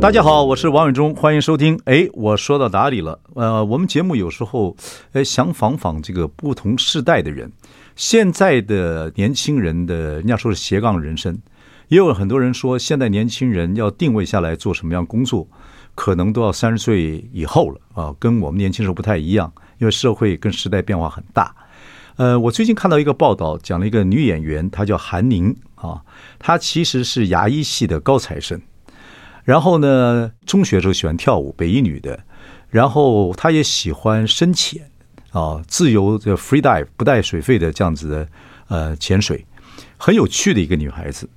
大家好，我是王伟忠，欢迎收听。哎，我说到哪里了？呃，我们节目有时候，哎，想访访这个不同世代的人。现在的年轻人的，人家说是斜杠人生，也有很多人说，现在年轻人要定位下来做什么样工作，可能都要三十岁以后了啊，跟我们年轻时候不太一样，因为社会跟时代变化很大。呃，我最近看到一个报道，讲了一个女演员，她叫韩宁啊，她其实是牙医系的高材生。然后呢，中学时候喜欢跳舞，北一女的。然后她也喜欢深潜啊，自由的 free dive 不带水费的这样子的呃潜水，很有趣的一个女孩子。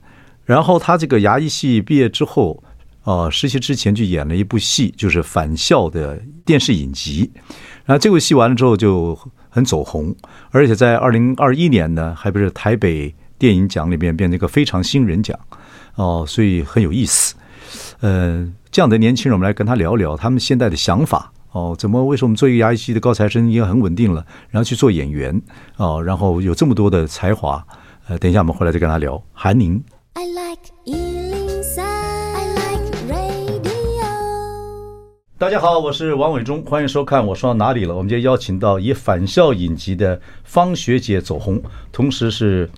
然后她这个牙医系毕业之后，啊，实习之前就演了一部戏，就是《返校》的电视影集。然后这部戏完了之后就很走红，而且在二零二一年呢，还不是台北电影奖里面变成一个非常新人奖哦，所以很有意思。呃，这样的年轻人，我们来跟他聊聊他们现在的想法哦。怎么？为什么做一个牙医系的高材生，已经很稳定了，然后去做演员哦，然后有这么多的才华？呃，等一下我们回来再跟他聊。韩宁，I like 103, I like radio。大家好，我是王伟忠，欢迎收看。我说到哪里了？我们今天邀请到以返校影集的方学姐走红，同时是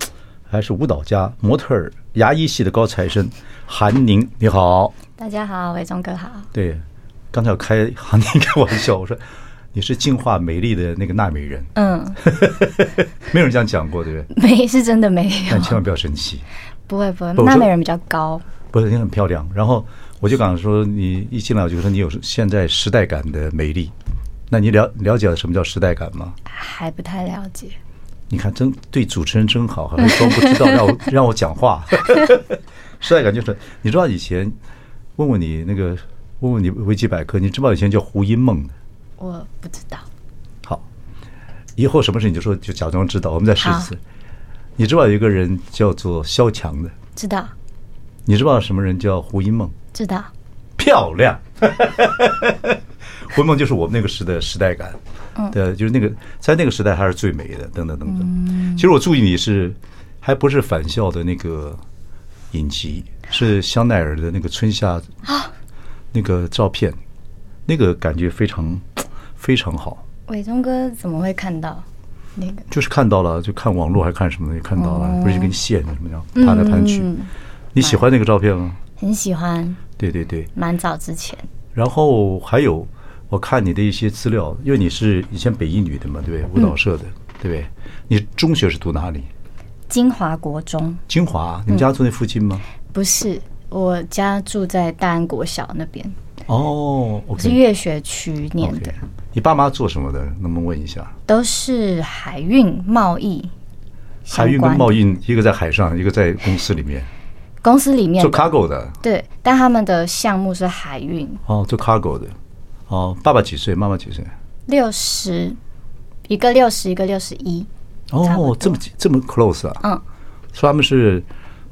还是舞蹈家、模特儿、牙医系的高材生。韩宁，你好，大家好，伟忠哥好。对，刚才我开韩宁开玩笑，我说你是净化美丽的那个纳美人。嗯，没有人这样讲过，对不对？没，是真的没有。但千万不要生气。不会不会，纳美人比较高。不是，你很漂亮。然后我就刚说，你一进来我就说你有现在时代感的美丽。那你了了解了什么叫时代感吗？还不太了解。你看，真对主持人真好，还装不知道让我 让我讲话。时代感就是，你知道以前问问你那个问问你维基百科，你知不知道以前叫胡因梦的？我不知道。好，以后什么事你就说，就假装知道。我们再试一次。你知道有一个人叫做萧蔷的？知道。你知道什么人叫胡因梦？知道。漂亮。胡因梦就是我们那个时的时代感，对，就是那个在那个时代还是最美的。等等等等。其实我注意你是还不是返校的那个。影集是香奈儿的那个春夏啊那个照片，那个感觉非常 非常好。伟忠哥怎么会看到那个？就是看到了，就看网络还看什么的，看到了，不是一根线什么样，攀来攀去。你喜欢那个照片吗？很喜欢。对对对，蛮早之前。然后还有，我看你的一些资料，因为你是以前北一女的嘛，对不对？舞蹈社的，对不对？你中学是读哪里？金华国中，金华，你们家住那附近吗？嗯、不是，我家住在大安国小那边。哦，okay、是乐学区念的。Okay、你爸妈做什么的？能不能问一下？都是海运贸易。海运跟贸易，一个在海上，一个在公司里面。公司里面做 cargo 的。对，但他们的项目是海运。哦，做 cargo 的。哦，爸爸几岁？妈妈几岁？六十，一个六十，一个六十一。哦，这么这么 close 啊！嗯，说他们是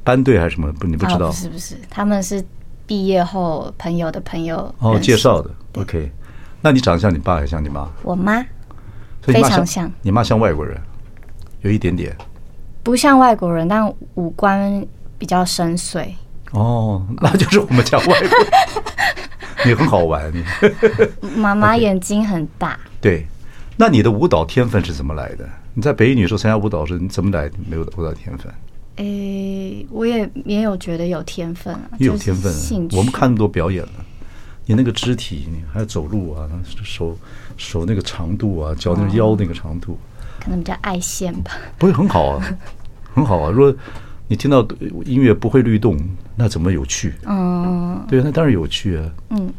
班队还是什么？不，你不知道？不是不是，他们是毕业后朋友的朋友哦介绍的。OK，那你长得像你爸还是像你妈？我妈非常像。你妈像外国人，有一点点。不像外国人，但五官比较深邃。哦，那就是我们讲外国人。你很好玩。妈妈眼睛很大。对。那你的舞蹈天分是怎么来的？你在北一女时候参加舞蹈时，你怎么来没有舞蹈天分？诶，我也也有觉得有天分啊，也有天分。我们看那么多表演了，你那个肢体，你还要走路啊，手手那个长度啊，脚那个腰那个长度，可能比较爱线吧。不会很好啊，很好啊。如果你听到音乐不会律动，那怎么有趣？嗯，对，那当然有趣啊。嗯，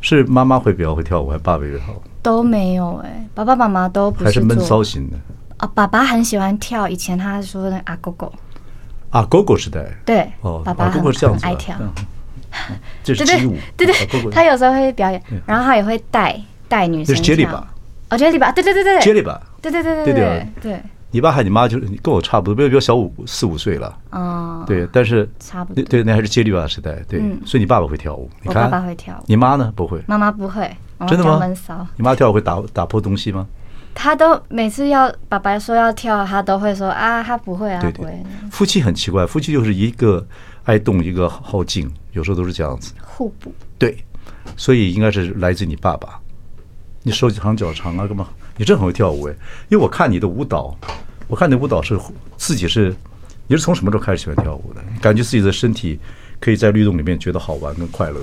是妈妈会比较会跳舞，还是爸爸会好？都没有哎，爸爸妈妈都不是还是闷骚型的啊。爸爸很喜欢跳，以前他说的阿狗狗，阿狗狗时代，对哦，爸爸很爱跳，这是街舞，对对对，他有时候会表演，然后他也会带带女生跳。哦，杰里巴，对对对对对，杰里巴，对对对对对对对。你爸和你妈就是跟我差不多，比我比我小五四五岁了。哦，对，但是差不多。对，那还是杰里巴时代。对，所以你爸爸会跳舞。你看，我爸爸会跳舞。你妈呢？不会。妈妈不会。真的吗？你妈跳舞会打打破东西吗？他都每次要爸爸说要跳，他都会说啊，他不会啊。对对。夫妻很奇怪，夫妻就是一个爱动，一个好静，有时候都是这样子。互补。对，所以应该是来自你爸爸。你手长脚长啊，干嘛？你真很会跳舞哎，因为我看你的舞蹈。我看你舞蹈是自己是，你是从什么时候开始喜欢跳舞的？感觉自己的身体可以在律动里面觉得好玩跟快乐。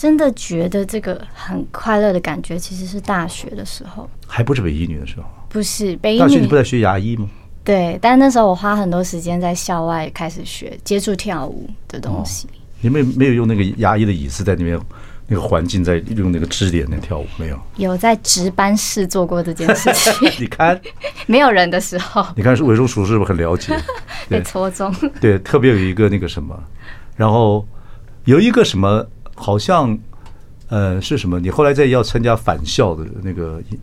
真的觉得这个很快乐的感觉，其实是大学的时候，还不是北医女的时候。不是北医女，大学你不在学牙医吗？对，但那时候我花很多时间在校外开始学接触跳舞的东西。哦、你没有没有用那个牙医的椅子在那边？那个环境在用那个支点那跳舞没有？有在值班室做过这件事情。你看，没有人的时候。你看，是伟忠叔是不是很了解？被戳中。对，特别有一个那个什么，然后有一个什么，好像呃是什么？你后来在要参加返校的那个影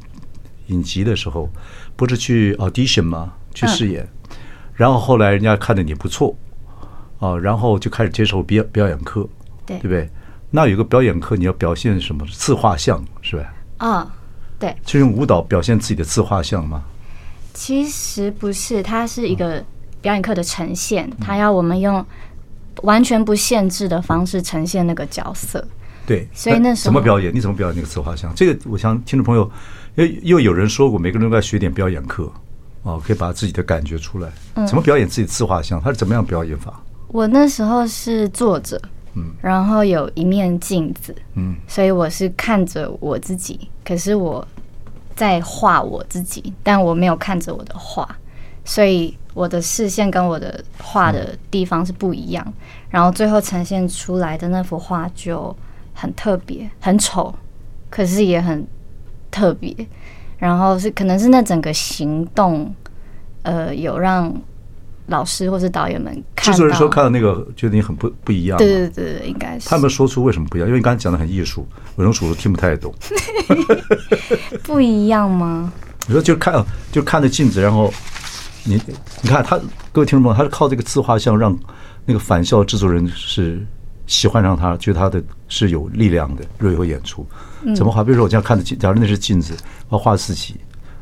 影集的时候，不是去 audition 吗？去试演，嗯、然后后来人家看着你不错啊，然后就开始接受表表演课，对，对不对？那有个表演课，你要表现什么？自画像是吧？啊、哦，对，就用舞蹈表现自己的自画像吗？其实不是，它是一个表演课的呈现，它要我们用完全不限制的方式呈现那个角色。对，所以那时候怎么表演？你怎么表演那个自画像？这个我想听众朋友，因为又有人说过，每个人都该学点表演课哦，可以把自己的感觉出来。怎么表演自己自画像？他是怎么样表演法？我那时候是坐着。嗯然后有一面镜子，嗯，所以我是看着我自己，可是我在画我自己，但我没有看着我的画，所以我的视线跟我的画的地方是不一样，然后最后呈现出来的那幅画就很特别，很丑，可是也很特别，然后是可能是那整个行动，呃，有让。老师或是导演们看，制作人说看到那个觉得你很不不一样。对对对，应该是。他们说出为什么不一样？因为你刚才讲的很艺术，伟忠叔叔听不太懂。不一样吗？你说就看就看着镜子，然后你你看他，各位听众朋友，他是靠这个自画像让那个返校制作人是喜欢上他，觉得他的是有力量的，若有演出。怎么画？比如说我这样看着镜，假如那是镜子，我画自己，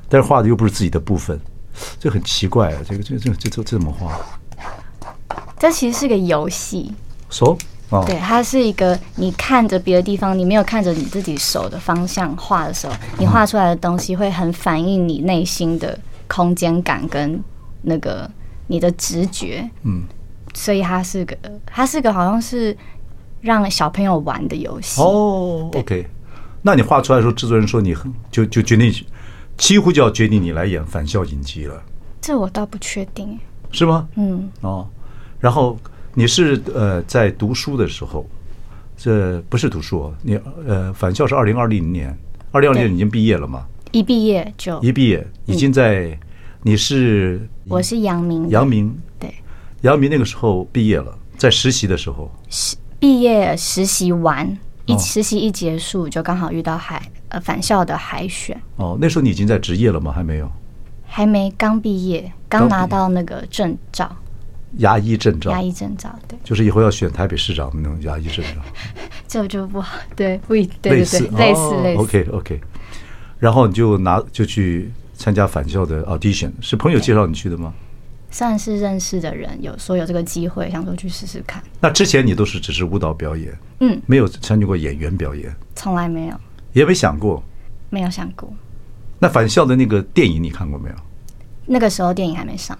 但是画的又不是自己的部分。这很奇怪啊！这个、这、这、这、这怎么画？这其实是个游戏。手啊，对，它是一个你看着别的地方，你没有看着你自己手的方向画的时候，你画出来的东西会很反映你内心的空间感跟那个你的直觉。嗯，所以它是个，它是个好像是让小朋友玩的游戏。哦，OK。那你画出来的时候，制作人说你很就就决定。几乎就要决定你来演返校影集了，这我倒不确定，是吗？嗯，哦，然后你是呃在读书的时候，这不是读书，你呃返校是二零二零年，二零二零年已经毕业了吗？一毕业就一毕业已经在，你是我是杨明，杨明。对，杨明那个时候毕业了，在实习的时候，实毕业实习完一实习一结束就刚好遇到海。呃，返校的海选。哦，那时候你已经在职业了吗？还没有，还没，刚毕业，刚拿到那个证照，牙医证照，牙医证照，对，就是以后要选台北市长的那种牙医证照，这就不好，对，不一，对对对，类似类似类似，OK OK，然后你就拿就去参加返校的 audition，是朋友介绍你去的吗？算是认识的人有说有这个机会，想说去试试看。那之前你都是只是舞蹈表演，嗯，没有参与过演员表演，从来没有。也没想过，没有想过。那返校的那个电影你看过没有？那个时候电影还没上。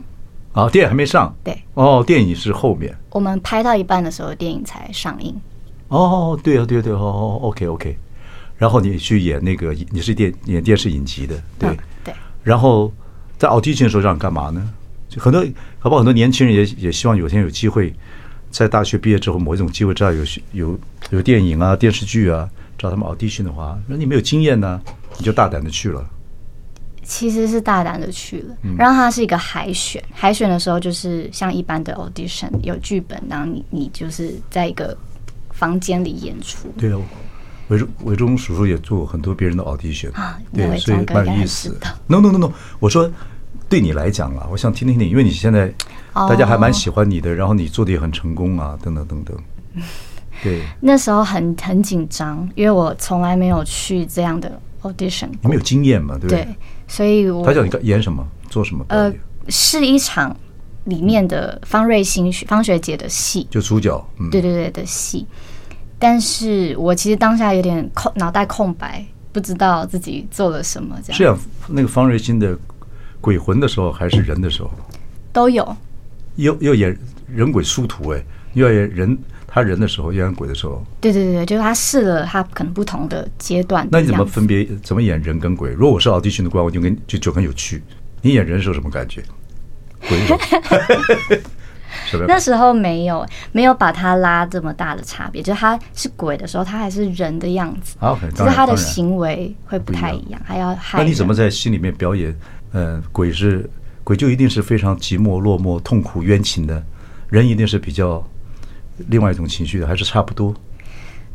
啊，电影还没上。对。哦，电影是后面。我们拍到一半的时候，电影才上映。哦，对啊，对啊，对啊，哦，OK，OK。然后你去演那个，你是电演电视影集的，对、嗯、对。然后在 audition 的时候让你干嘛呢？就很多，好不好？很多年轻人也也希望有天有机会，在大学毕业之后，某一种机会，知道有有有电影啊、电视剧啊。找他们 audition 的话，那你没有经验呢，你就大胆的去了。其实是大胆的去了，然后它是一个海选，海选的时候就是像一般的 audition，有剧本，然后你你就是在一个房间里演出。对啊，伟忠伟忠叔叔也做过很多别人的 audition 啊，对，所以蛮有意思的。No no no no，我说对你来讲啊，我想听听你，因为你现在大家还蛮喜欢你的，然后你做的也很成功啊，等等等等。对，那时候很很紧张，因为我从来没有去这样的 audition，你没有经验嘛，对不对？对，所以我他叫你演什么，做什么？呃，是一场里面的方瑞欣方学姐的戏，就主角，嗯、对对对的戏。但是我其实当下有点空，脑袋空白，不知道自己做了什么。这样，是啊，那个方瑞欣的鬼魂的时候，还是人的时候，都有。又又演人鬼殊途哎，又要演人。他人的时候，又演鬼的时候，对对对，就是他试了他可能不同的阶段。那你怎么分别怎么演人跟鬼？如果我是 audition 的官，我就跟就就很有趣。你演人的时候什么感觉？鬼 那时候没有没有把他拉这么大的差别，就是他是鬼的时候，他还是人的样子。只是他的行为会不太一样，还要害。那你怎么在心里面表演？呃，鬼是鬼就一定是非常寂寞、落寞、痛苦、冤情的，人一定是比较。另外一种情绪的还是差不多。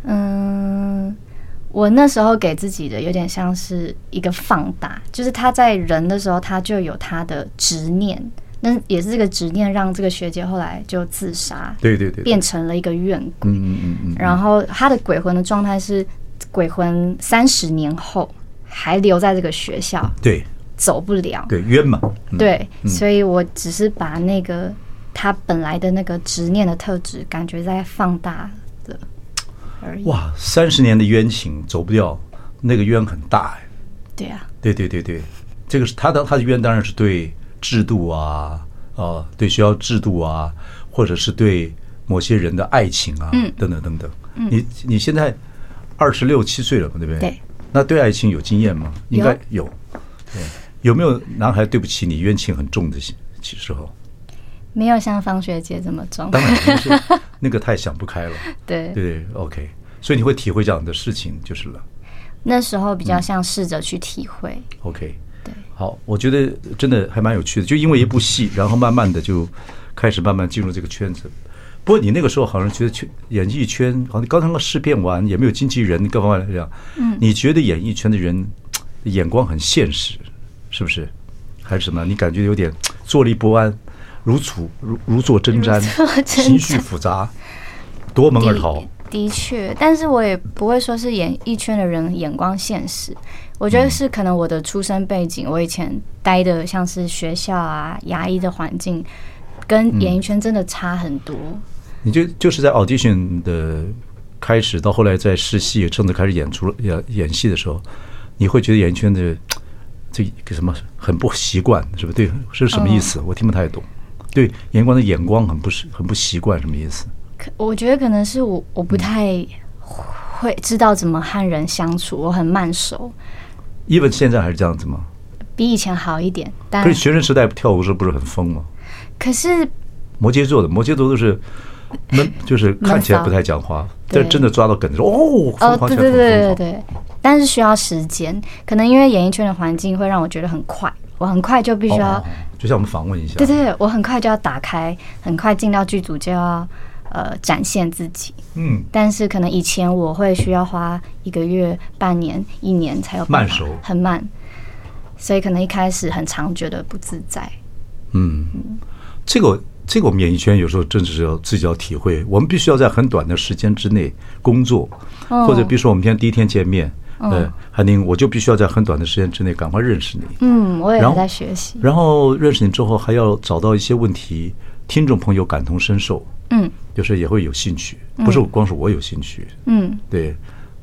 嗯，我那时候给自己的有点像是一个放大，就是他在人的时候，他就有他的执念，那也是这个执念让这个学姐后来就自杀，对对对，变成了一个怨鬼。嗯嗯嗯。然后她的鬼魂的状态是，鬼魂三十年后还留在这个学校，对，走不了，对冤嘛。对，所以我只是把那个。她本来的那个执念的特质，感觉在放大的而已。哇，三十年的冤情走不掉，那个冤很大哎。对啊，对对对对，这个是他的他的冤，当然是对制度啊，哦，对学校制度啊，或者是对某些人的爱情啊，嗯，等等等等。嗯，你你现在二十六七岁了嘛，对不对？对。那对爱情有经验吗？应该有。对，有没有男孩对不起你，冤情很重的时候？没有像方学姐这么重，当然是那个太想不开了。对对，OK，所以你会体会这样的事情就是了。那时候比较像试着去体会。嗯、OK，对，好，我觉得真的还蛮有趣的，就因为一部戏，然后慢慢的就开始慢慢进入这个圈子。不过你那个时候好像觉得圈演艺圈，好像刚刚试片完，也没有经纪人，各方面来讲，嗯，你觉得演艺圈的人眼光很现实，是不是？还是什么？你感觉有点坐立不安？如处如如坐针毡，情绪复杂，夺门而逃。的确，但是我也不会说是演艺圈的人眼光现实。我觉得是可能我的出身背景，我以前待的像是学校啊、牙医的环境，跟演艺圈真的差很多。你就就是在 audition 的开始到后来在试戏，甚至开始演出演演戏的时候，你会觉得演艺圈的这个什么很不习惯，是不是？对，是什么意思？我听不太懂。对，眼光的眼光很不是很不习惯，什么意思？可我觉得可能是我我不太会知道怎么和人相处，我很慢熟。Even 现在还是这样子吗？比以前好一点。但可是学生时代跳舞时不是很疯吗？可是摩羯座的摩羯座都是 闷，就是看起来不太讲话，但真的抓到梗的时候，哦哦，对对对对对。但是需要时间，可能因为演艺圈的环境会让我觉得很快。我很快就必须要，就像我们访问一下，对对对，我很快就要打开，很快进到剧组就要呃展现自己，嗯，但是可能以前我会需要花一个月、半年、一年才有慢熟，很慢，所以可能一开始很常觉得不自在，嗯，这个这个我们演艺圈有时候真的是要自己要体会，我们必须要在很短的时间之内工作，或者比如说我们今天第一天见面。嗯，韩宁，我就必须要在很短的时间之内赶快认识你。嗯，我也在学习。然后认识你之后，还要找到一些问题，听众朋友感同身受。嗯，就是也会有兴趣，不是光是我有兴趣。嗯，对，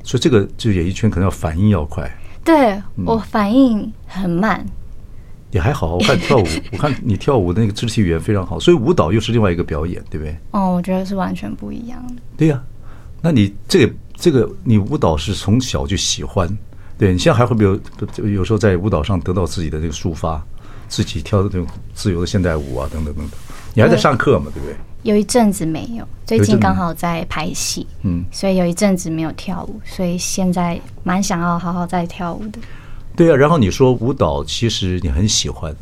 所以这个就演艺圈可能要反应要快。对，我反应很慢。也还好，我看跳舞，我看你跳舞的那个肢体语言非常好，所以舞蹈又是另外一个表演，对不对？哦，我觉得是完全不一样的。对呀，那你这个。这个你舞蹈是从小就喜欢，对，你现在还会不会有有时候在舞蹈上得到自己的那个抒发，自己跳的那种自由的现代舞啊，等等等等。你还在上课嘛？对不对？有一阵子没有，最近刚好在拍戏，嗯，所以有一阵子没有跳舞，所以现在蛮想要好好再跳舞的。对啊，然后你说舞蹈其实你很喜欢，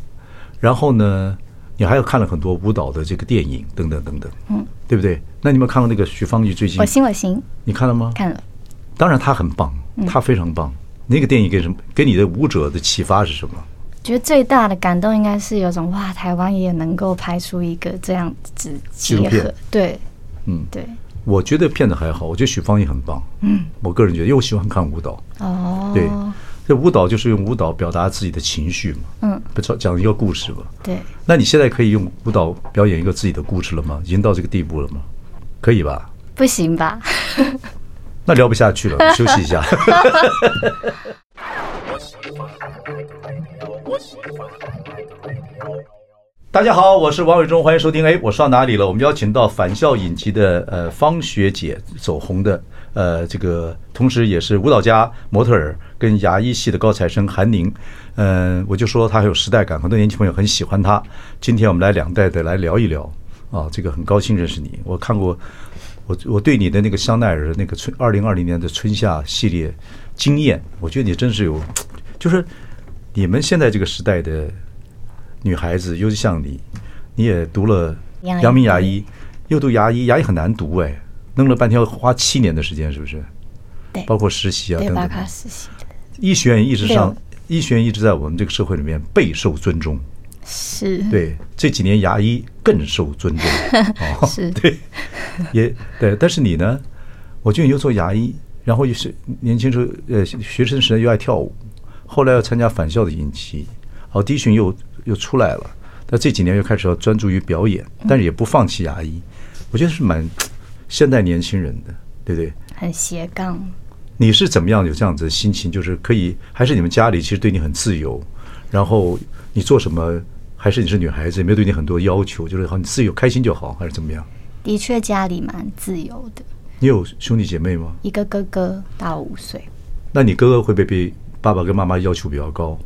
然后呢，你还有看了很多舞蹈的这个电影等等等等，嗯，对不对？那你有没有看过那个许芳宜最近？我行我行，你看了吗？看了。当然，他很棒，他非常棒。那个电影给什么？给你的舞者的启发是什么？觉得最大的感动应该是有种哇，台湾也能够拍出一个这样子结合，对，嗯，对。我觉得片子还好，我觉得许芳宜很棒，嗯，我个人觉得，因为我喜欢看舞蹈，哦，对。这舞蹈就是用舞蹈表达自己的情绪嘛，嗯，不讲讲一个故事吧，对。那你现在可以用舞蹈表演一个自己的故事了吗？已经到这个地步了吗？可以吧？不行吧？那聊不下去了，休息一下。大家好，我是王伟忠，欢迎收听。哎，我上哪里了？我们邀请到返校影集的呃方学姐走红的。呃，这个同时也是舞蹈家、模特儿跟牙医系的高材生韩宁，嗯、我就说他很有时代感，很多年轻朋友很喜欢他。今天我们来两代的来聊一聊啊，这个很高兴认识你。我看过，我我对你的那个香奈儿那个春二零二零年的春夏系列惊艳，我觉得你真是有，就是你们现在这个时代的女孩子，尤其像你，你也读了阳明牙医，又读牙医，牙医很难读哎。弄了半天要花七年的时间，是不是？对，包括实习啊等等。对，实习。医学院一直上，医学院一直在我们这个社会里面备受尊重。是。对，这几年牙医更受尊重。哦，是。对，也对，但是你呢？我觉得你又做牙医，然后又是年轻时候呃学生时代又爱跳舞，后来要参加返校的影集，好，audition 又又出来了。但这几年又开始要专注于表演，但是也不放弃牙医。我觉得是蛮。现代年轻人的，对不对？很斜杠。你是怎么样有这样子的心情？就是可以，还是你们家里其实对你很自由？然后你做什么？还是你是女孩子，也没有对你很多要求？就是好，你自由开心就好，还是怎么样？的确，家里蛮自由的。你有兄弟姐妹吗？一个哥哥，大我五岁。那你哥哥会不会被爸爸跟妈妈要求比较高？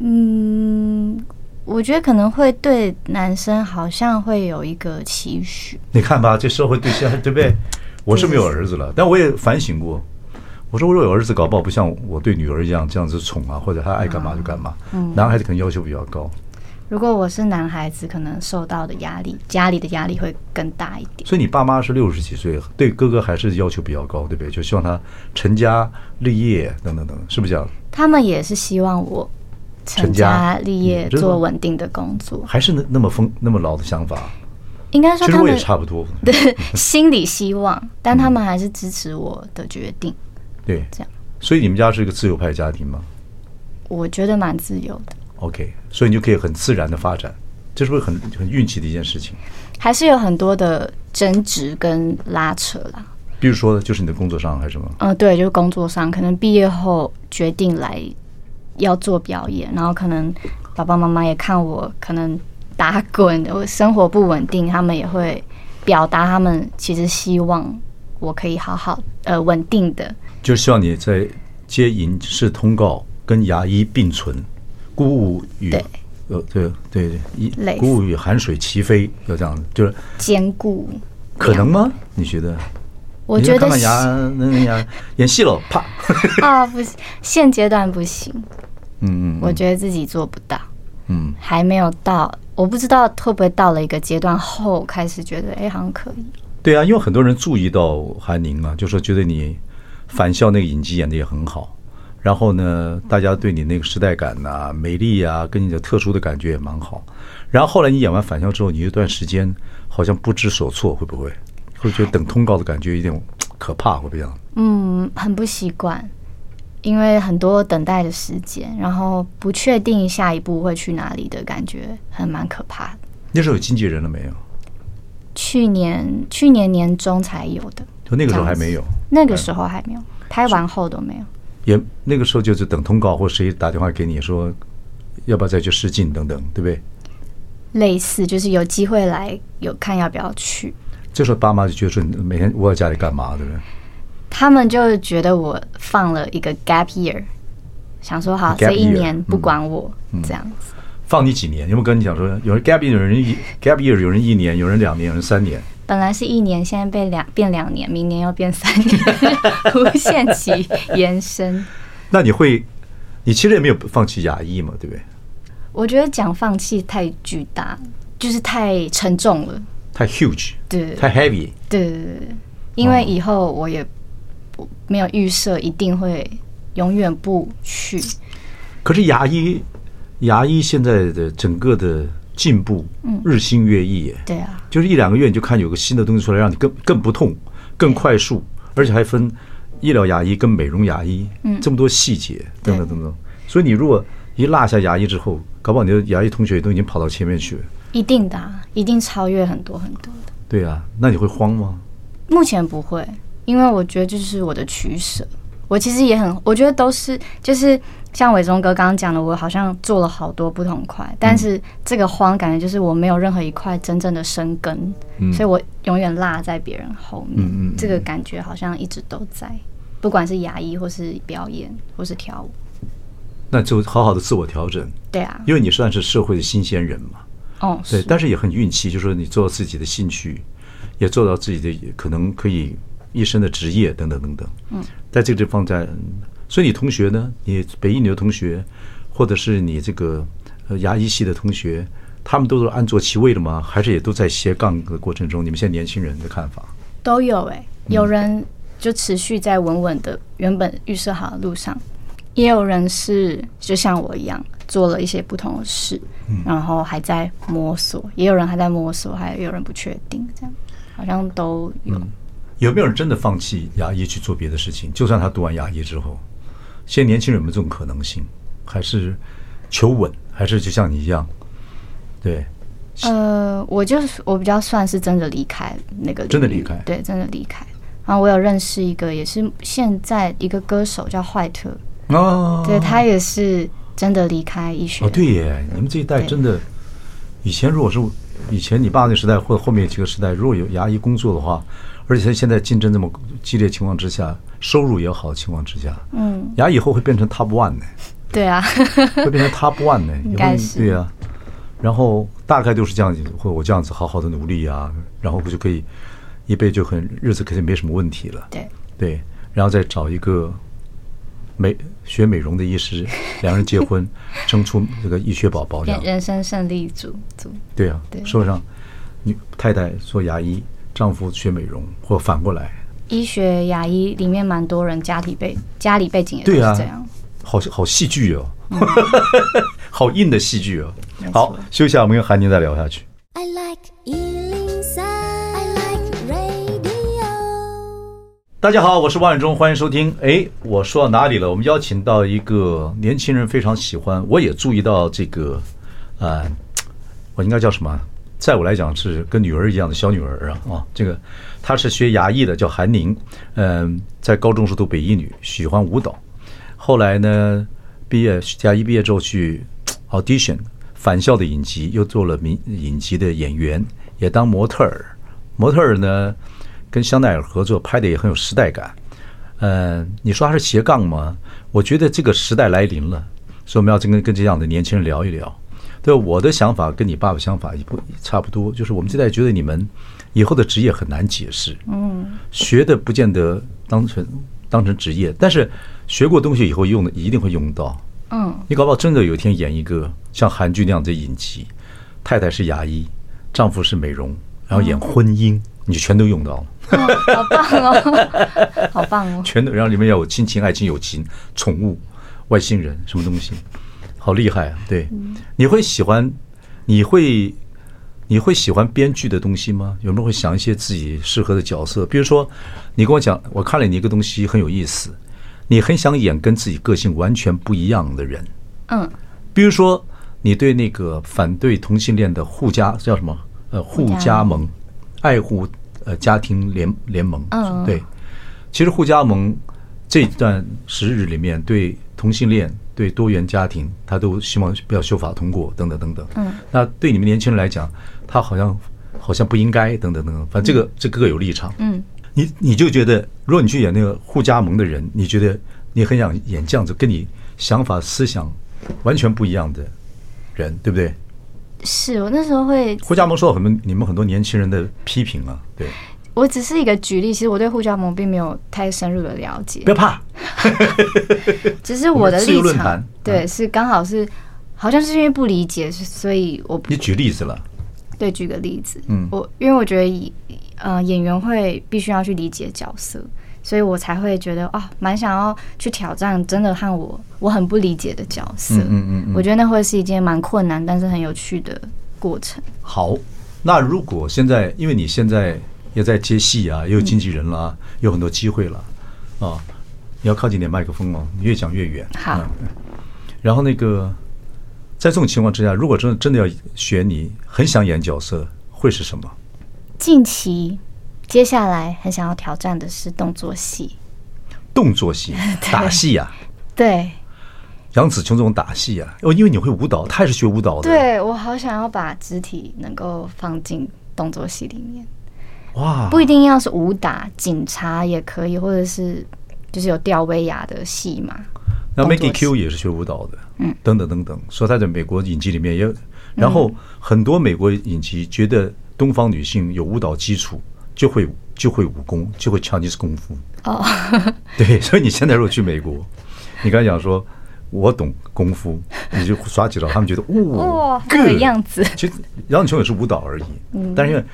嗯。我觉得可能会对男生好像会有一个期许。你看吧，这社会对现在对不对？我是没有儿子了，但我也反省过。我说，我若有儿子，搞不好不像我对女儿一样这样子宠啊，或者他爱干嘛就干嘛。嗯，男孩子可能要求比较高。如果我是男孩子，可能受到的压力，家里的压力会更大一点。所以你爸妈是六十几岁，对哥哥还是要求比较高，对不对？就希望他成家立业等等等，是不是这样？他们也是希望我。成家立业，做稳定的工作，还是那那么疯那么老的想法？应该说他们，其实我也差不多。对，心里希望，但他们还是支持我的决定。对，这样。所以你们家是一个自由派家庭吗？我觉得蛮自由的。OK，所以你就可以很自然的发展，这是不是很很运气的一件事情？还是有很多的争执跟拉扯啦。比如说，就是你的工作上还是什么？嗯，对，就是工作上，可能毕业后决定来。要做表演，然后可能爸爸妈妈也看我可能打滚，我生活不稳定，他们也会表达他们其实希望我可以好好呃稳定的，就希望你在接影视通告跟牙医并存，鼓舞与对。呃对对对，鼓舞与寒水齐飞，要这样子，就是兼顾，可能吗？你觉得？我觉得看那那牙 演戏了，啪。啊不行，现阶段不行。嗯嗯，我觉得自己做不到，嗯，还没有到，我不知道会不会到了一个阶段后开始觉得，哎，好像可以。对啊，因为很多人注意到韩宁啊，就说觉得你返校那个影集演的也很好，然后呢，大家对你那个时代感呐、啊、美丽啊，跟你的特殊的感觉也蛮好。然后后来你演完返校之后，你有一段时间好像不知所措，会不会？会觉得等通告的感觉有点可怕，会不会这样？嗯，很不习惯。因为很多等待的时间，然后不确定下一步会去哪里的感觉，还蛮可怕的。那时候有经纪人了没有？去年去年年中才有的，就那个时候还没有。那个时候还没有，拍完后都没有。也那个时候就是等通告，或谁打电话给你说，要不要再去试镜等等，对不对？类似就是有机会来，有看要不要去。这时候爸妈就觉得说，你每天窝在家里干嘛，对不对？他们就觉得我放了一个 gap year，想说好这一年不管我这样子。放你几年？有没有跟你讲说，有人 gap year，有人一 gap year，有人一年，有人两年，有人三年。本来是一年，现在变两变两年，明年又变三年，无限期延伸。那你会，你其实也没有放弃牙医嘛，对不对？我觉得讲放弃太巨大，就是太沉重了，太 huge，对，太 heavy，对对对，因为以后我也不没有预设一定会永远不去。可是牙医，牙医现在的整个的进步，嗯日新月异耶。对啊，就是一两个月你就看有个新的东西出来，让你更更不痛、更快速，而且还分医疗牙医跟美容牙医，嗯这么多细节等等等等。所以你如果一落下牙医之后，搞不好你的牙医同学都已经跑到前面去了。一定的，一定超越很多很多的。对啊，那你会慌吗？目前不会，因为我觉得这是我的取舍。我其实也很，我觉得都是，就是像伟忠哥刚刚讲的，我好像做了好多不同块，但是这个慌感觉就是我没有任何一块真正的生根，嗯、所以我永远落在别人后面。嗯嗯嗯，这个感觉好像一直都在，不管是牙医或是表演或是跳舞，那就好好的自我调整。对啊，因为你算是社会的新鲜人嘛。哦，对，但是也很运气，就是说你做到自己的兴趣，也做到自己的可能可以。一生的职业等等等等，嗯，在这个地方在，所以你同学呢，你北一女的同学，或者是你这个牙医系的同学，他们都是安坐其位的吗？还是也都在斜杠的过程中？你们现在年轻人的看法都有哎、欸，有人就持续在稳稳的原本预设好的路上，也有人是就像我一样做了一些不同的事，然后还在摸索，也有人还在摸索，还有人不确定，这样好像都有。有没有人真的放弃牙医去做别的事情？就算他读完牙医之后，现在年轻人有没有这种可能性？还是求稳？还是就像你一样？对。呃，我就是我比较算是真的离开那个，真的离开，对，真的离开。然后我有认识一个，也是现在一个歌手叫坏特哦，对，他也是真的离开医学。哦，对耶，你们这一代真的，以前如果是以前你爸那时代或者后面几个时代，如果有牙医工作的话。而且现在竞争这么激烈情况之下，收入也好的情况之下，嗯，牙以后会变成 top one 呢？对啊，会变成 top one 呢？应该是对啊。然后大概就是这样子，或我这样子好好的努力啊，然后不就可以一辈就很日子肯定没什么问题了。对对，然后再找一个美学美容的医师，两人结婚，生出这个医学宝宝，人生胜利组组。对啊，对，说上女太太做牙医。丈夫学美容，或反过来，医学牙医里面蛮多人家里背家里背景也是这样，对啊、好好戏剧哦，嗯、好硬的戏剧哦。好，休息下，我们跟韩宁再聊下去。I like 大家好，我是王远忠，欢迎收听。哎，我说到哪里了？我们邀请到一个年轻人非常喜欢，我也注意到这个，呃，我应该叫什么？在我来讲是跟女儿一样的小女儿啊啊，这个她是学牙医的，叫韩宁，嗯，在高中时读北一女，喜欢舞蹈，后来呢，毕业牙医毕业之后去 audition 返校的影集，又做了名影集的演员，也当模特儿，模特儿呢跟香奈儿合作，拍的也很有时代感，嗯，你说他是斜杠吗？我觉得这个时代来临了，所以我们要跟跟这样的年轻人聊一聊。对，我的想法跟你爸爸想法也不差不多，就是我们这代觉得你们以后的职业很难解释，嗯，学的不见得当成当成职业，但是学过东西以后用的一定会用到，嗯，你搞不好真的有一天演一个像韩剧那样的影集，太太是牙医，丈夫是美容，然后演婚姻，你就全都用到了，好棒哦，好棒哦，全都，然后里面要有亲情、爱情、友情、宠物、外星人，什么东西。好厉害啊！对，你会喜欢，你会，你会喜欢编剧的东西吗？有没有会想一些自己适合的角色？比如说，你跟我讲，我看了你一个东西很有意思，你很想演跟自己个性完全不一样的人。嗯，比如说，你对那个反对同性恋的护家叫什么？呃，护家盟，爱护呃家庭联联盟。嗯，对，其实互加盟这段时日里面对同性恋。对多元家庭，他都希望不要修法通过，等等等等。嗯，那对你们年轻人来讲，他好像好像不应该，等等等等。反正这个这各有立场。嗯，你你就觉得，如果你去演那个互加盟的人，你觉得你很想演这样子，跟你想法思想完全不一样的人，对不对？是我那时候会胡家盟受到很多你们很多年轻人的批评啊，对。我只是一个举例，其实我对胡家盟并没有太深入的了解。不要怕，只是我的立场，对，是刚好是好像是因为不理解，所以我你举例子了。对，举个例子，嗯，我因为我觉得，呃，演员会必须要去理解角色，所以我才会觉得啊，蛮想要去挑战真的和我我很不理解的角色。嗯嗯，嗯，我觉得那会是一件蛮困难，但是很有趣的过程。好，那如果现在，因为你现在也在接戏啊，也有经纪人啦，嗯、有很多机会了啊，你要靠近点麦克风哦，你越讲越远。好、嗯，然后那个。在这种情况之下，如果真的真的要选你很想演角色，会是什么？近期接下来很想要挑战的是动作戏。动作戏，打戏呀、啊？对。杨紫琼这种打戏啊，哦，因为你会舞蹈，她也是学舞蹈的。对，我好想要把肢体能够放进动作戏里面。哇！不一定要是武打，警察也可以，或者是就是有吊威亚的戏嘛。那 Maggie Q 也是学舞蹈的，嗯，等等等等，说他在美国影集里面也，然后很多美国影集觉得东方女性有舞蹈基础，就会就会武功，就会 Chinese 功夫。哦，对，所以你现在如果去美国，你刚才讲说我懂功夫，你就耍几招，他们觉得哇，这个样子。其实杨紫琼也是舞蹈而已，但是因为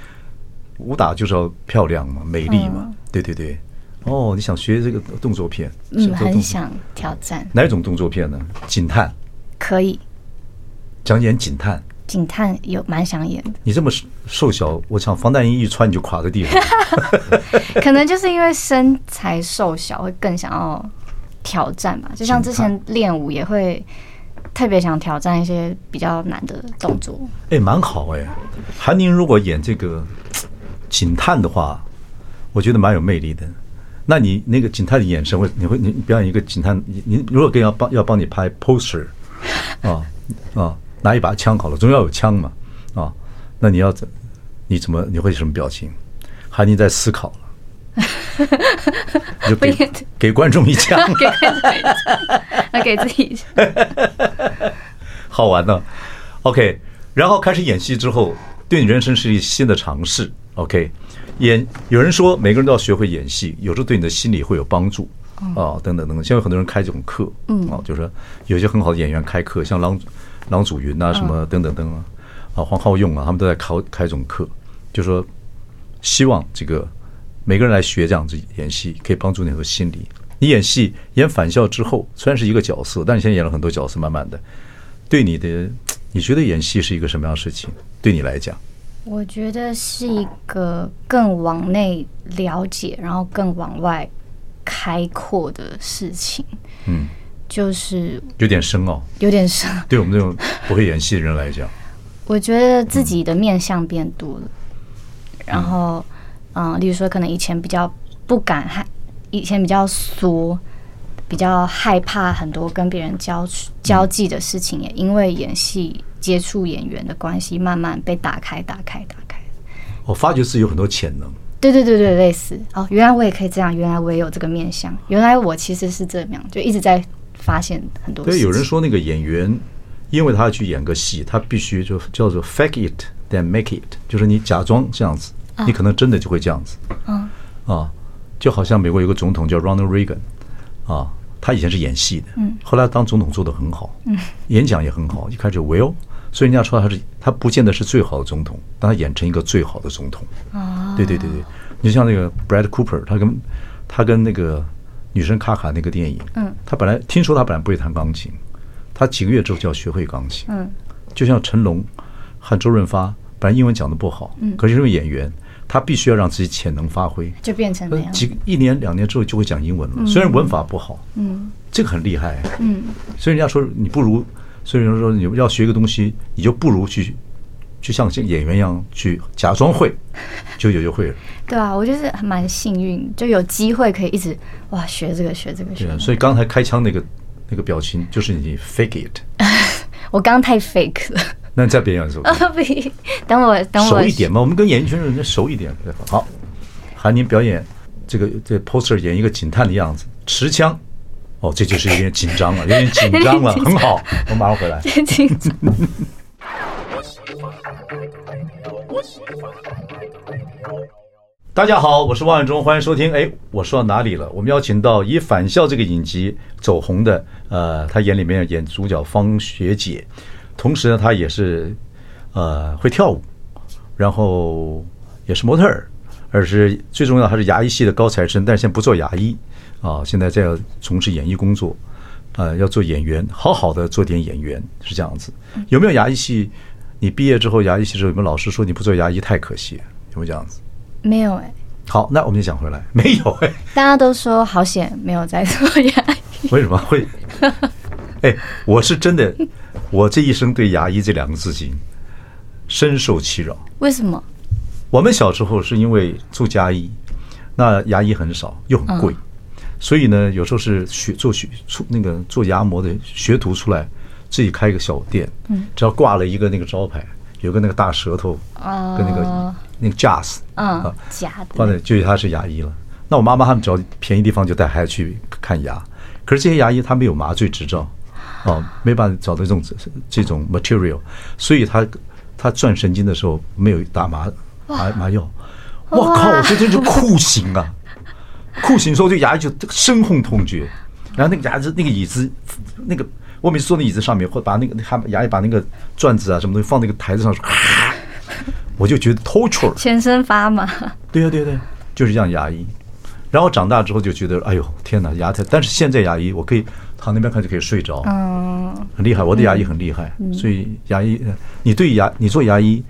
武打就是要漂亮嘛，美丽嘛，对对对。哦，你想学这个动作片？嗯，很想挑战。哪种动作片呢？警探可以。讲演警探？警探有蛮想演的。你这么瘦小，我想防弹衣一穿你就垮在地上。可能就是因为身材瘦小，会更想要挑战吧。就像之前练舞也会特别想挑战一些比较难的动作。哎，蛮好哎。韩宁如果演这个警探的话，我觉得蛮有魅力的。那你那个警探的眼神会，你会你表演一个警探，你你如果跟要帮要帮你拍 poster，啊啊，拿一把枪好了，总要有枪嘛，啊，那你要怎，你怎么你会什么表情？韩妮在思考了，就给给观众一枪，给 给自己，好玩呢。OK，然后开始演戏之后，对你人生是一新的尝试。OK。演有人说，每个人都要学会演戏，有时候对你的心理会有帮助啊，等等等等。现在有很多人开这种课，嗯，啊，就是说有些很好的演员开课，像郎郎祖云啊，什么等等等啊，啊，黄浩用啊，他们都在考开这种课，就说希望这个每个人来学这样子演戏，可以帮助你的心理。你演戏演返校之后，虽然是一个角色，但你现在演了很多角色，慢慢的，对你的你觉得演戏是一个什么样的事情？对你来讲？我觉得是一个更往内了解，然后更往外开阔的事情。嗯，就是有点深奥，有点深。对我们这种不会演戏的人来讲，我觉得自己的面相变多了。然后，嗯，例如说，可能以前比较不敢害，以前比较缩，比较害怕很多跟别人交交际的事情，也因为演戏。接触演员的关系慢慢被打开，打开，打开。我发觉是有很多潜能。对对对对，类似哦，原来我也可以这样，原来我也有这个面相，原来我其实是这样，就一直在发现很多。对，有人说那个演员，因为他要去演个戏，他必须就叫做 fake it then make it，就是你假装这样子，你可能真的就会这样子。嗯。啊，就好像美国有个总统叫 Ronald Reagan，啊，他以前是演戏的，嗯，后来当总统做得很好，嗯，演讲也很好，一开始 Will。所以人家说他是他不见得是最好的总统，但他演成一个最好的总统。啊，对对对对，你像那个 Brad Cooper，他跟他跟那个女生卡卡那个电影，嗯，他本来听说他本来不会弹钢琴，他几个月之后就要学会钢琴。嗯，就像成龙和周润发，本来英文讲的不好，嗯，可是因为演员，他必须要让自己潜能发挥，就变成那样。几一年两年之后就会讲英文了，虽然文法不好，嗯，这个很厉害，嗯，所以人家说你不如。所以人家说，你要学一个东西，你就不如去，去像演员一样去假装会，就有就会了。对啊，我就是蛮幸运，就有机会可以一直哇学这个学这个学。所以刚才开枪那个那个表情，就是你 fake it。我刚刚太 fake 了。那你再表演一首。等我等我熟一点嘛，我们跟演艺圈人熟一点。好，喊您表演这个这个 poster 演一个警探的样子，持枪。哦，这就是有点紧张了，有点紧张了，很好，我马上回来。紧张。大家好，我是王伟忠，欢迎收听。哎，我说到哪里了？我们邀请到以《返校》这个影集走红的，呃，他演里面演主角方学姐，同时呢，他也是呃会跳舞，然后也是模特儿，而是最重要还是牙医系的高材生，但是现在不做牙医啊，现在在从事演艺工作，呃，要做演员，好好的做点演员是这样子。有没有牙医系？你毕业之后，牙医系时候有没有老师说你不做牙医太可惜？有没有这样子？没有哎、欸。好，那我们就讲回来，没有哎、欸。大家都说好险没有在做牙医。为什么会？哎，我是真的，我这一生对牙医这两个字经深受其扰。为什么？我们小时候是因为做家医，那牙医很少又很贵，嗯、所以呢，有时候是学做学出那个做牙模的学徒出来。自己开一个小店，只要挂了一个那个招牌，有个那个大舌头，跟那个那个架子，啊，假的，放在就他是牙医了。那我妈妈他们只要便宜地方就带孩子去看牙，可是这些牙医他没有麻醉执照，哦，没办法找到这种这种 material，所以他他转神经的时候没有打麻麻麻药。我靠！我说这是酷刑啊！酷刑说这个牙医就深恶痛绝，然后那个牙子那个椅子那个。我每次坐那椅子上面，或把那个还牙医把那个转子啊什么东西放那个台子上，咔，我就觉得 torture，全身发麻。对呀对呀对，就是这样牙医。然后长大之后就觉得，哎呦天哪，牙太……但是现在牙医我可以躺那边看就可以睡着，嗯，很厉害。我的牙医很厉害，所以牙医，你对牙，你做牙医，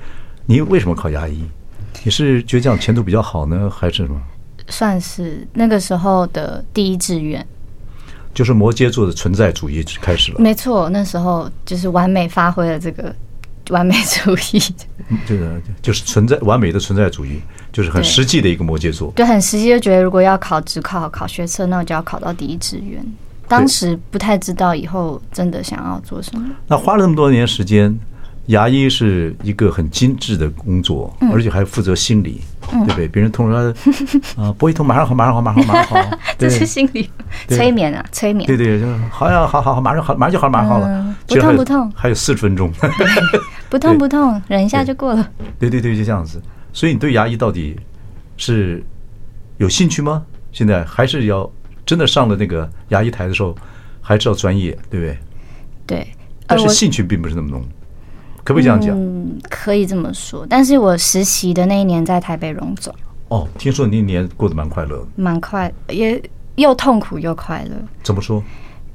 你为什么考牙医？你是觉得这样前途比较好呢，还是什么？算是那个时候的第一志愿。就是摩羯座的存在主义开始了。没错，那时候就是完美发挥了这个 完美主义。对的，就是存在完美的存在主义，就是很实际的一个摩羯座。对，很实际，就觉得如果要考职考、考学测，那我就要考到第一志愿。当时不太知道以后真的想要做什么。那花了那么多年时间。牙医是一个很精致的工作，而且还负责心理，对不对？别人通说 啊，拨一通马上好，马上好，马上好，马上好，这是心理催眠啊，催眠。对对，就好呀，好好好，马上好，马上就好，马上好了，不痛不痛，还有四十分钟，不痛不痛，忍一下就过了。对对对，就这样子。所以你对牙医到底是有兴趣吗？现在还是要真的上了那个牙医台的时候，还是要专业，对不对？对，但是兴趣并不是那么浓。可不可以这样讲？嗯，可以这么说。但是我实习的那一年在台北荣总。哦，听说你那年过得蛮快乐的。蛮快，也又痛苦又快乐。怎么说？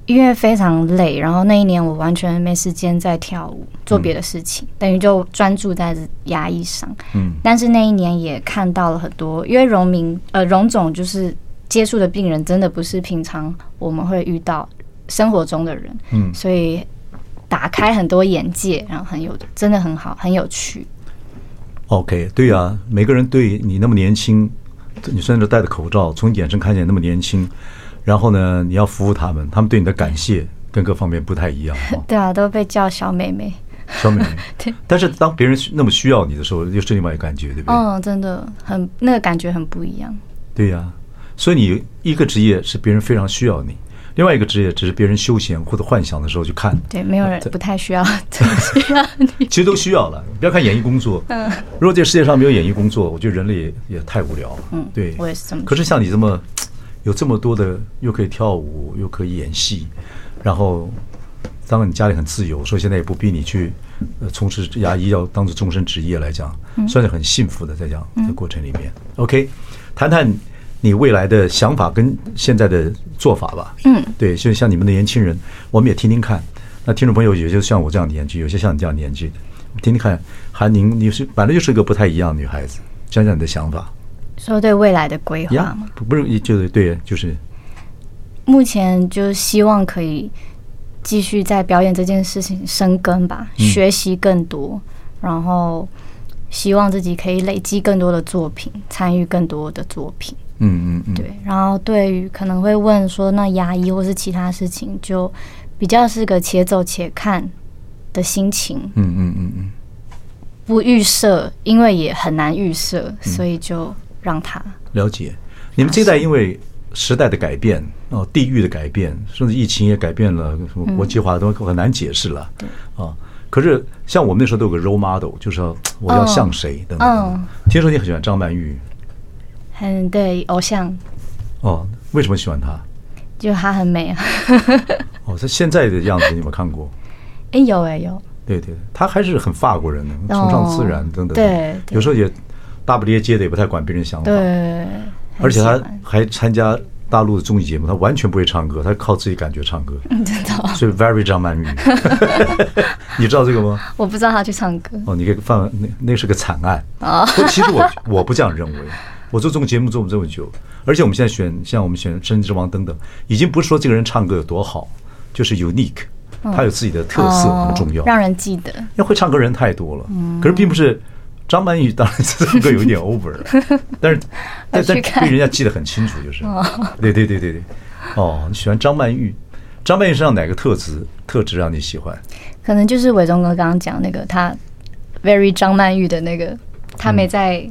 因为非常累，然后那一年我完全没时间在跳舞做别的事情，嗯、等于就专注在牙医上。嗯。但是那一年也看到了很多，因为荣明呃荣总就是接触的病人真的不是平常我们会遇到生活中的人。嗯。所以。打开很多眼界，然后很有，真的很好，很有趣。OK，对啊，每个人对你那么年轻，你甚至戴着口罩，从眼神看起来那么年轻，然后呢，你要服务他们，他们对你的感谢跟各方面不太一样。对啊，都被叫小妹妹。小妹妹。对。但是当别人那么需要你的时候，又是另外一个感觉，对不对？嗯，真的很，那个感觉很不一样。对呀，所以你一个职业是别人非常需要你。另外一个职业，只是别人休闲或者幻想的时候去看。对，没有人不太需要，需要你。其实都需要了。不要看演艺工作，嗯，如果这个世界上没有演艺工作，我觉得人类也也太无聊了。嗯，对，我也是这么。可是像你这么有这么多的，又可以跳舞，又可以演戏，然后当然你家里很自由，所以现在也不逼你去从事牙医，要当做终身职业来讲，算是很幸福的，在讲这过程里面。OK，谈谈。你未来的想法跟现在的做法吧。嗯，对，就像你们的年轻人，我们也听听看。那听众朋友，有些像我这样年纪，有些像你这样年纪的，听听看。韩宁，你是本来就是一个不太一样的女孩子，讲讲你的想法。说对未来的规划吗？不是，就是对，就是。目前就希望可以继续在表演这件事情深耕吧，学习更多，然后希望自己可以累积更多的作品，参与更多的作品。嗯嗯嗯，对。然后对于可能会问说，那牙医或是其他事情，就比较是个且走且看的心情。嗯嗯嗯嗯，不预设，因为也很难预设，所以就让他了解。你们这代因为时代的改变哦，地域的改变，甚至疫情也改变了什么国际化都很难解释了。对啊，可是像我们那时候都有个 role model，就是说我要像谁等等。听说你很喜欢张曼玉。很对偶像哦，为什么喜欢他？就他很美啊。哦，他现在的样子你有没有看过？哎，有哎有。对对，他还是很法国人的，崇尚自然等等。对，有时候也大不列颠的，也不太管别人想法。对，而且他还参加大陆的综艺节目，他完全不会唱歌，他靠自己感觉唱歌。嗯，知道。所以 very 张曼玉，你知道这个吗？我不知道他去唱歌。哦，你可以放那那是个惨案。哦，其实我我不这样认为。我做综艺节目做这么久，而且我们现在选像我们选《声之王》等等，已经不是说这个人唱歌有多好，就是 unique，他有自己的特色很重要，让人记得。因为会唱歌人太多了，可是并不是张曼玉，当然这首歌有一点 over 了，但是但但被人家记得很清楚，就是对对对对对。哦，你喜欢张曼玉？张曼玉身上哪个特质特质让你喜欢？可能就是伟忠哥刚刚讲那个他 very 张曼玉的那个，他没在。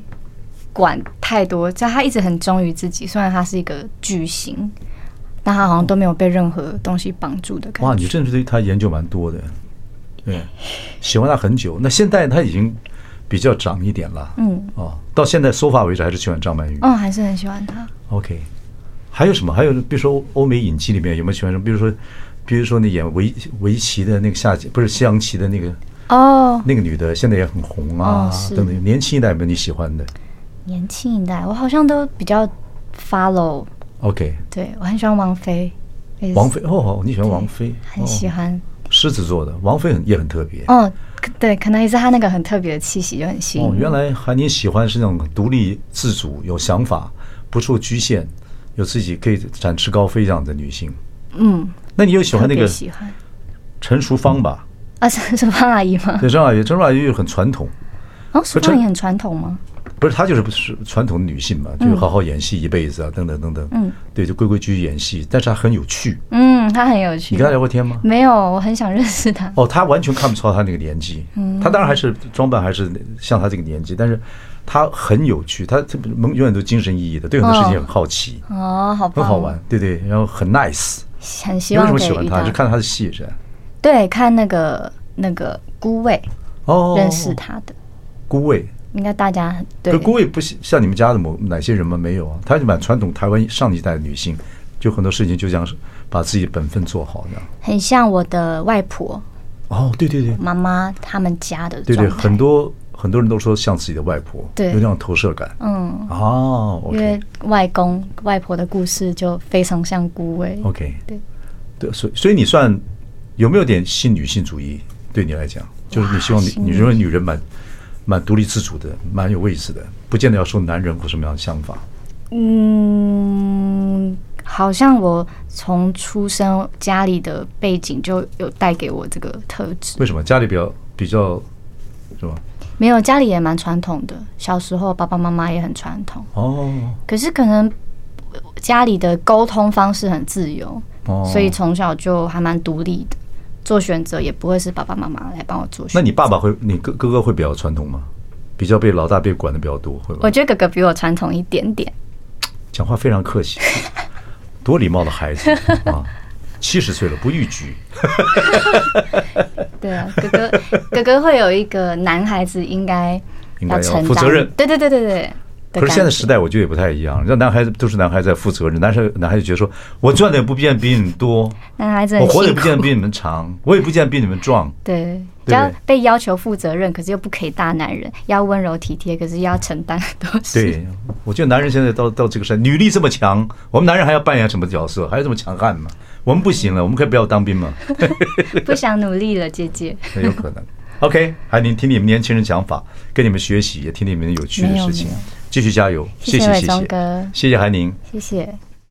管太多，就他一直很忠于自己。虽然他是一个巨星，但他好像都没有被任何东西绑住的感觉。哇，你真是对他研究蛮多的，对，喜欢他很久。那现在他已经比较长一点了，嗯，哦，到现在说法为止还是喜欢张曼玉，嗯，还是很喜欢他。OK，还有什么？还有比如说欧美影集里面有没有喜欢什么？比如说，比如说你演围围棋的那个下棋，不是西洋棋的那个哦，那个女的现在也很红啊，等等。年轻一代有没有你喜欢的？年轻一代，我好像都比较 follow。OK，对，我很喜欢王菲。王菲哦，你喜欢王菲？很喜欢。狮子座的王菲很也很特别。哦，对，可能也是她那个很特别的气息就很吸引。哦，原来还你喜欢是那种独立自主、有想法、不受局限、有自己可以展翅高飞这样的女性。嗯，那你又喜欢那个？喜欢陈淑芳吧？啊，陈淑芳阿姨吗？对，陈阿姨，陈淑芳阿姨很传统。哦，淑芳也很传统吗？不是，她就是不是传统的女性嘛，就是好好演戏一辈子啊，等等等等。嗯，对，就规规矩矩演戏，但是她很有趣。嗯，她很有趣。你跟她聊过天吗？没有，我很想认识她。哦，她完全看不出她那个年纪。嗯，她当然还是装扮还是像她这个年纪，但是她很有趣，她永远都精神奕奕的，对很多事情很好奇。哦，好，很好玩，对对，然后很 nice，很希望。为什么喜欢她？就看她的戏是？对，看那个那个孤味哦，认识她的孤味。应该大家对，可姑也不像你们家的某哪些人吗？没有啊，她就蛮传统台湾上一代的女性，就很多事情就这样把自己的本分做好，这样。很像我的外婆。哦，对对对，妈妈他们家的。对对，很多很多人都说像自己的外婆，对，有那种投射感。嗯，哦，因为外公外婆的故事就非常像孤味。OK，对对，所以所以你算有没有点新女性主义？对你来讲，就是你希望你你认为女人蛮。蛮独立自主的，蛮有位置的，不见得要受男人或什么样的想法。嗯，好像我从出生家里的背景就有带给我这个特质。为什么家里比较比较是吧？没有，家里也蛮传统的。小时候爸爸妈妈也很传统哦。可是可能家里的沟通方式很自由，哦，所以从小就还蛮独立的。做选择也不会是爸爸妈妈来帮我做选择。那你爸爸会，你哥哥哥会比较传统吗？比较被老大被管的比较多，会吗？我觉得哥哥比我传统一点点。讲话非常客气，多礼貌的孩子啊！七十岁了不逾矩。对啊，哥哥哥哥会有一个男孩子应该应该要负责任。对对对对对。可是现在时代，我觉得也不太一样。让男孩子都是男孩子在负责任，男生男孩子觉得说，我赚的也不见比你们多，男孩子我活的也不见比你们长，我也不见比你们壮。对，要被要求负责任，可是又不可以大男人，要温柔体贴，可是又要承担很多事。对，我觉得男人现在到到这个时代，女力这么强，我们男人还要扮演什么角色？还要这么强悍吗？我们不行了，我们可以不要当兵吗？不想努力了，姐姐。很有可能。OK，还听听你们年轻人讲法，跟你们学习，也听听你们有趣的事情。继续加油，谢谢谢谢，谢谢。韩宁，谢谢。